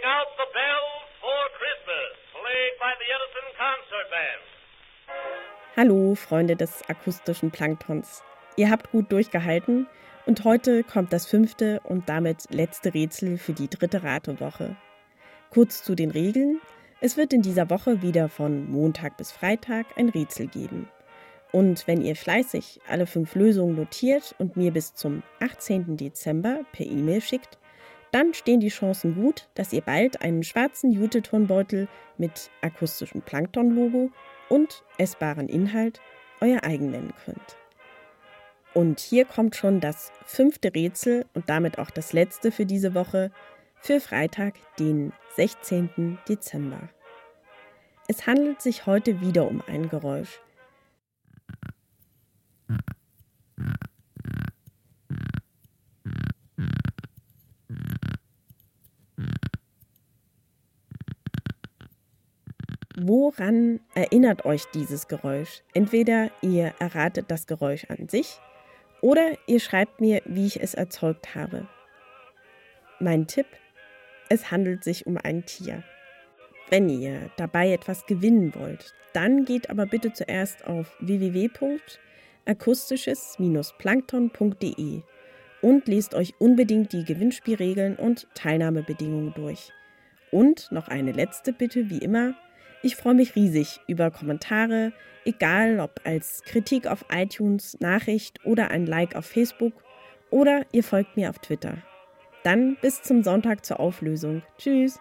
Ring out the bells for Christmas, played by the Edison Concert Band. Hallo, Freunde des akustischen Planktons. Ihr habt gut durchgehalten und heute kommt das fünfte und damit letzte Rätsel für die dritte Ratewoche. Kurz zu den Regeln. Es wird in dieser Woche wieder von Montag bis Freitag ein Rätsel geben. Und wenn ihr fleißig alle fünf Lösungen notiert und mir bis zum 18. Dezember per E-Mail schickt, dann stehen die Chancen gut, dass ihr bald einen schwarzen Jute-Turnbeutel mit akustischem Plankton-Logo und essbaren Inhalt euer eigen nennen könnt. Und hier kommt schon das fünfte Rätsel und damit auch das letzte für diese Woche für Freitag, den 16. Dezember. Es handelt sich heute wieder um ein Geräusch. Woran erinnert euch dieses Geräusch? Entweder ihr erratet das Geräusch an sich oder ihr schreibt mir, wie ich es erzeugt habe. Mein Tipp, es handelt sich um ein Tier. Wenn ihr dabei etwas gewinnen wollt, dann geht aber bitte zuerst auf www.akustisches-plankton.de und lest euch unbedingt die Gewinnspielregeln und Teilnahmebedingungen durch. Und noch eine letzte Bitte, wie immer, ich freue mich riesig über Kommentare, egal ob als Kritik auf iTunes, Nachricht oder ein Like auf Facebook oder ihr folgt mir auf Twitter. Dann bis zum Sonntag zur Auflösung. Tschüss.